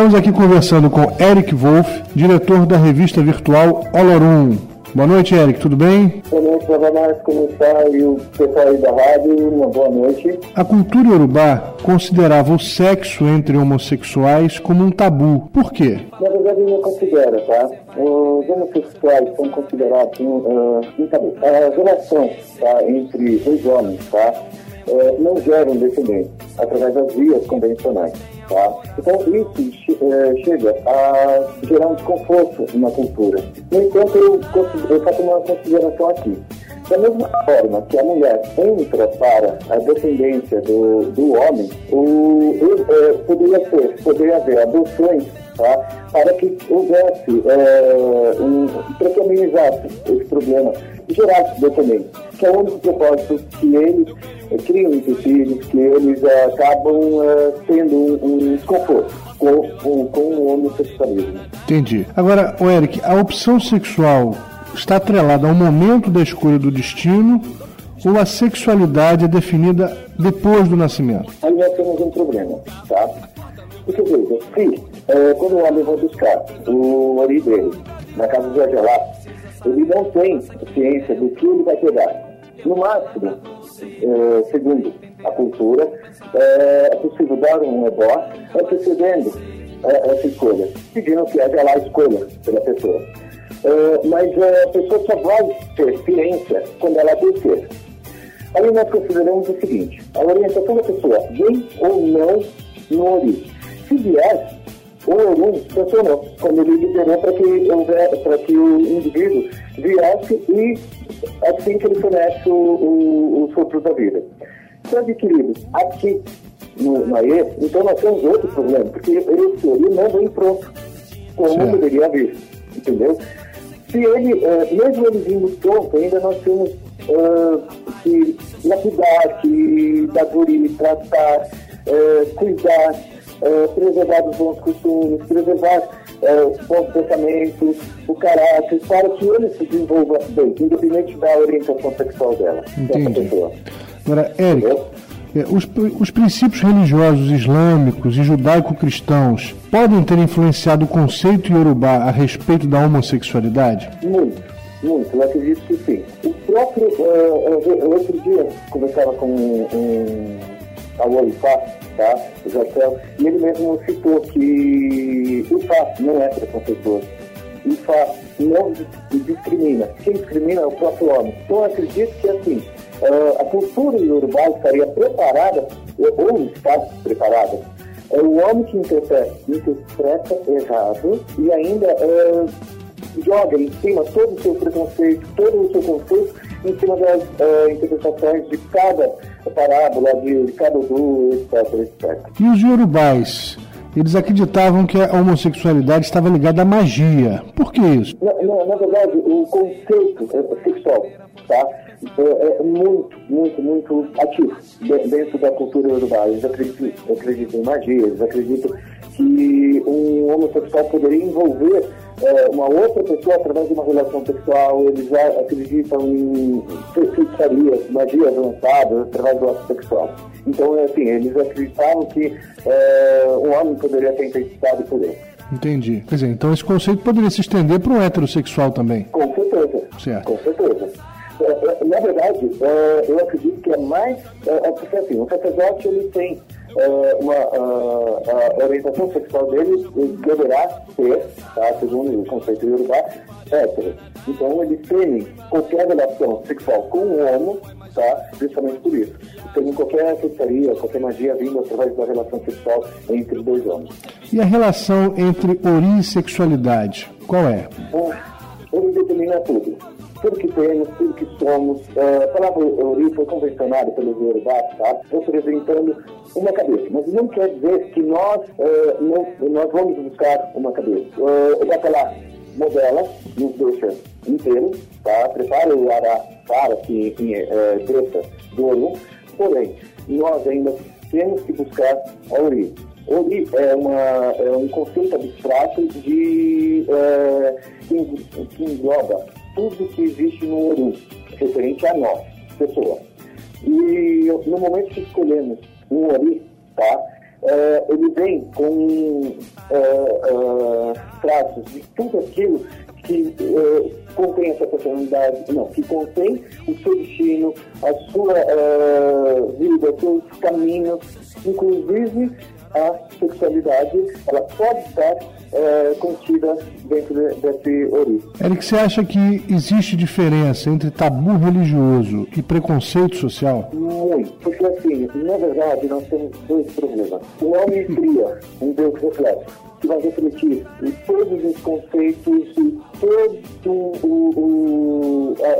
Estamos aqui conversando com Eric Wolff, diretor da revista virtual Olorum. Boa noite, Eric, tudo bem? Boa noite, Savamar, como está? E o pessoal aí da rádio, uma boa noite. A cultura urubá considerava o sexo entre homossexuais como um tabu. Por quê? Na verdade, não considera, tá? Os homossexuais são considerados um, uh, um tabu. As relações tá, entre os homens, tá? Uh, não geram descendentes através das vias convencionais. Tá? Então, isso é, chega a gerar um desconforto na cultura. No entanto, eu, eu faço uma consideração aqui. Da mesma forma que a mulher entra para a descendência do, do homem, o, é, poderia ser, poderia haver adoções tá? para que houvesse, é, um, para que amenizasse esse problema gerasse documento, que é o único propósito que eles criam entre filhos, que eles é, acabam tendo um, um desconforto com, com, com o homossexualismo. Entendi. Agora, o Eric, a opção sexual está atrelada ao momento da escolha do destino ou a sexualidade é definida depois do nascimento? Aí nós temos um problema, tá? Porque veja, se é, quando o homem vai buscar o ori dele na casa do Agelá, ele não tem ciência do que ele vai pegar. No máximo, é, segundo a cultura, é, é possível dar um ebó antecedendo é, essa escolha, pedindo que haja lá escolha pela pessoa. Mas a pessoa só vai ter ciência quando ela descer. Aí nós consideramos o seguinte, a orientação da pessoa vem ou não no ori. Se vier, o Orum funcionou, quando ele liberou para que, para que o indivíduo viesse e assim que ele fornece o, o, os frutos da vida. Se adquirido aqui no, na E, então nós temos outro problema, porque esse Orum não vem pronto, como certo. deveria vir, entendeu? Se ele, uh, mesmo ele vindo pronto, ainda nós temos uh, que lapidar, que dar guri, tratar, uh, cuidar, é, preservar os bons costumes, preservar é, os bons pensamentos, o caráter, para que ele se desenvolva bem, independente da orientação sexual dela. Entendi. Agora, Eric, é, os, os princípios religiosos islâmicos e judaico-cristãos podem ter influenciado o conceito iorubá a respeito da homossexualidade? Muito, muito, eu acredito que sim. O próprio, uh, outro dia, conversava com um, um tá? E ele mesmo citou que o Ifá não é preconceituoso. O Ifá não discrimina. Quem discrimina é o próprio homem. Então eu acredito que assim, a cultura iorubá estaria preparada, ou está preparada, é o homem que interpreta, interpreta errado e ainda é, joga em cima todo o seu preconceito, todo o seu conceito em cima das uh, interpretações de cada parábola, de, Odu, etc, etc. E os yorubais? Eles acreditavam que a homossexualidade estava ligada à magia. Por que isso? Na, na, na verdade, o conceito sexual tá, é, é, muito, muito, muito ativo dentro da cultura urubá. Eles acreditam, acreditam em magia, eles acreditam que um homossexual poderia envolver é, uma outra pessoa através de uma relação sexual, eles acreditam em feitiçaria, magia avançada através do ato sexual. Então, é assim, eles acreditavam que é, um homem poderia ter infectado por ele. Entendi. Quer dizer, então esse conceito poderia se estender para o heterossexual também. Com certeza. Certo. Com certeza. É, é na verdade, eu acredito que é mais. Porque assim, o sacerdote ele tem é, uma, a, a, orientação sexual dele deverá ser, tá, segundo o conceito de Urubá, hétero. Então eles temem qualquer relação sexual com o homem, tá, justamente por isso. Tem qualquer feitiçaria, qualquer magia vindo através da relação sexual entre os dois homens. E a relação entre ori e sexualidade, qual é? Ah, ele determina tudo tudo que temos, tudo que somos. Uh, a palavra Ori foi convencionada pelos Yorubás, tá? representando uma cabeça. Mas não quer dizer que nós, uh, não, nós vamos buscar uma cabeça. O Bacalá modela, nos deixa inteiros, tá? prepara o ará para que uh, desça do Oru, porém, nós ainda temos que buscar a Ori. Ori é, uma, é um conceito abstrato de, é, que engloba tudo que existe no Oru, referente a nós, pessoa. E no momento que escolhemos um Ori, tá? é, ele vem com é, é, traços de tudo aquilo que é, contém essa personalidade, não, que contém o seu destino, a sua é, vida, os seus caminhos, inclusive a sexualidade, ela pode estar é, contida dentro de, desse ouriço. Eric, você acha que existe diferença entre tabu religioso e preconceito social? Muito, porque assim, na verdade nós temos dois problemas. O homem cria um Deus reflexo que vai refletir em todos os conceitos e todas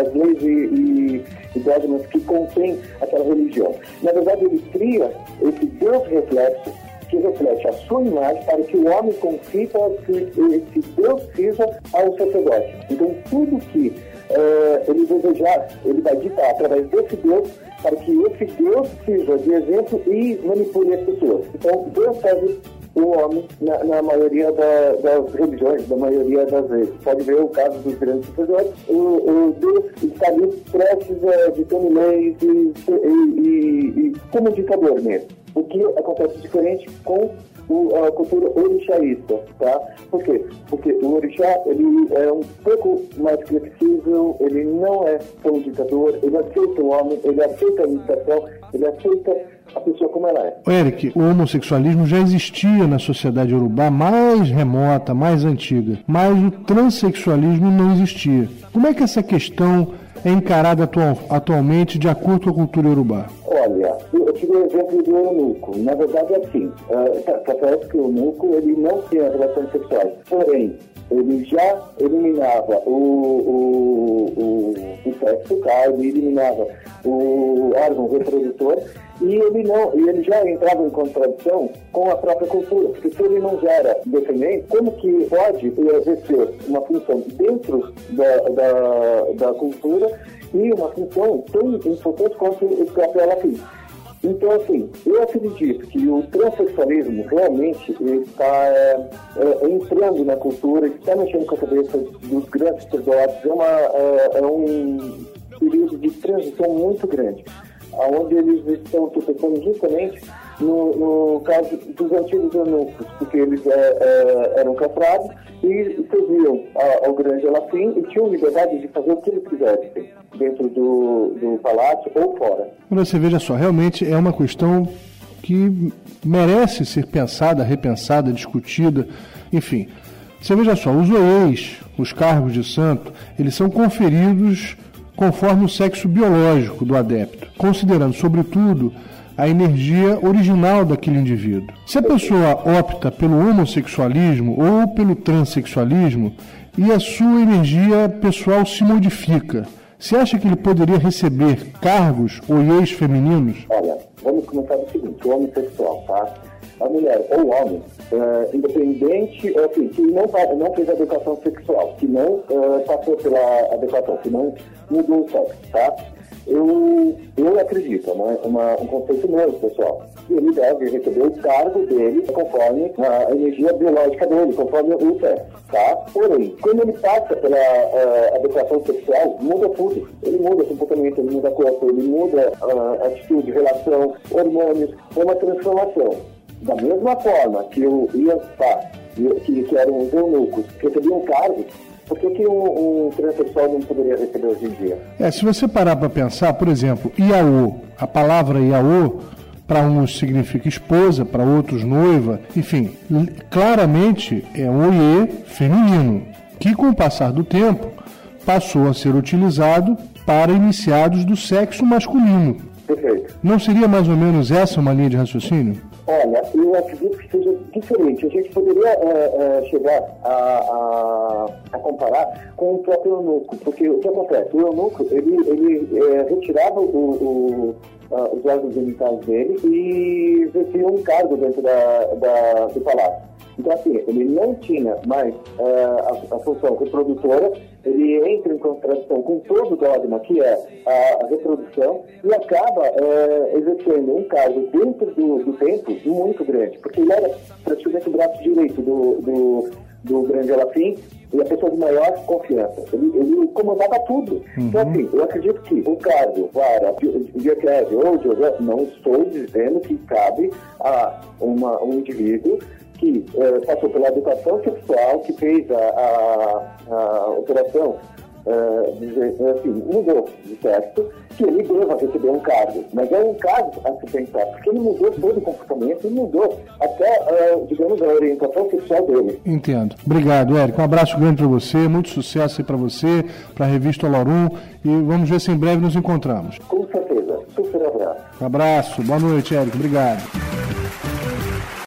as leis e, e, dogmas que contém aquela religião. Na verdade, ele cria esse Deus reflexo que reflete a sua imagem para que o homem confie para que Deus sirva ao sacerdote. Então, tudo que é, ele desejar, ele vai ditar através desse Deus para que esse Deus sirva de exemplo e manipule as pessoas. Então, Deus faz o homem na, na maioria da, das religiões, da maioria das vezes. Pode ver o caso dos grandes sacerdotes, o, o Deus está ali prestes a ditar leis e, e, e, e como ditador mesmo. O que acontece diferente com o, a cultura orixaísta, tá? Por quê? Porque o orixá, ele é um pouco mais flexível, ele não é tão ditador, ele aceita o homem, ele aceita a meditação, ele aceita a pessoa como ela é. Eric, o homossexualismo já existia na sociedade urubá mais remota, mais antiga, mas o transexualismo não existia. Como é que essa questão é encarada atual, atualmente de acordo com a cultura urubá? Olha, tive o exemplo do eunuco. Na verdade é assim, uh, que o eunuco ele não tinha relações sexuais, porém, ele já eliminava o, o, o, o sexo, tá? ele eliminava o órgão reprodutor e ele não e ele já entrava em contradição com a própria cultura, porque se ele não gera descendente, como que pode exercer uma função dentro da, da, da cultura e uma função tão importante quanto o próprio Elafim? Então, assim, eu acredito que o transexualismo realmente está é, é, entrando na cultura, está mexendo com a cabeça dos grandes sacerdotes, é, uma, é, é um período de transição muito grande onde eles estão tropeçando justamente no, no, caso dos antigos eunucos, porque eles é, é, eram castrados e serviam ao grande Elafim e tinham liberdade de fazer o que eles quisessem dentro do, do palácio ou fora. Você veja só, realmente é uma questão que merece ser pensada, repensada, discutida, enfim. Você veja só, os oeis, os cargos de santo, eles são conferidos conforme o sexo biológico do adepto, considerando, sobretudo, a energia original daquele indivíduo. Se a pessoa opta pelo homossexualismo ou pelo transexualismo e a sua energia pessoal se modifica, você acha que ele poderia receber cargos ou ex femininos? Olha, vamos começar do seguinte: o homossexual, tá? A mulher ou o homem, uh, independente, assim, que não, não fez educação sexual, que não uh, passou pela adequação, que não mudou o sexo, tá? Eu, eu acredito, é uma, um conceito meu, pessoal. Ele deve receber o cargo dele conforme a energia biológica dele, conforme o sexo, tá? Porém, quando ele passa pela uh, adequação sexual, muda tudo. Ele muda comportamento, ele muda corpo, ele muda uh, atitude, relação, hormônios, é uma transformação. Da mesma forma que o Ian Spa, que, que eram os eunucos, recebiam cargos, por que, que um, um transexual não poderia receber hoje em dia? É, se você parar para pensar, por exemplo, Iaô, a palavra Iaô, para uns significa esposa, para outros noiva, enfim, claramente é um oiê feminino, que com o passar do tempo passou a ser utilizado para iniciados do sexo masculino. Perfeito. Não seria mais ou menos essa uma linha de raciocínio? Olha, eu acredito que seja diferente. A gente poderia é, é, chegar a, a, a, comparar com o próprio eunuco, porque o que acontece? O eunuco, ele, ele é, retirava o, o, a, os órgãos genitais dele e exercia um cargo dentro da, da, do palácio. Então, assim, ele não tinha mais uh, a, a, função reprodutora, ele entra em contradição com todo o dogma que é a, a reprodução e acaba uh, exercendo um cargo dentro do, do tempo muito grande, porque ele era praticamente o braço direito do, do, do grande Elafim e a pessoa de maior confiança. Ele, ele comandava tudo. Uhum. Então, assim, eu acredito que o cargo para Dietreve ou José, não estou dizendo que cabe a uma, um indivíduo que eh, passou pela educação sexual, que fez a, a, a operação uh, dizer, assim, mudou de certo, que ele deva receber um cargo. Mas é um caso a se pensar, porque ele mudou todo o comportamento e mudou até, uh, digamos, a orientação sexual dele. Entendo. Obrigado, Érico. Um abraço grande para você, muito sucesso aí para você, para a revista Olorum e vamos ver se em breve nos encontramos. Com certeza. Super abraço. Um abraço. Boa noite, Érico. Obrigado.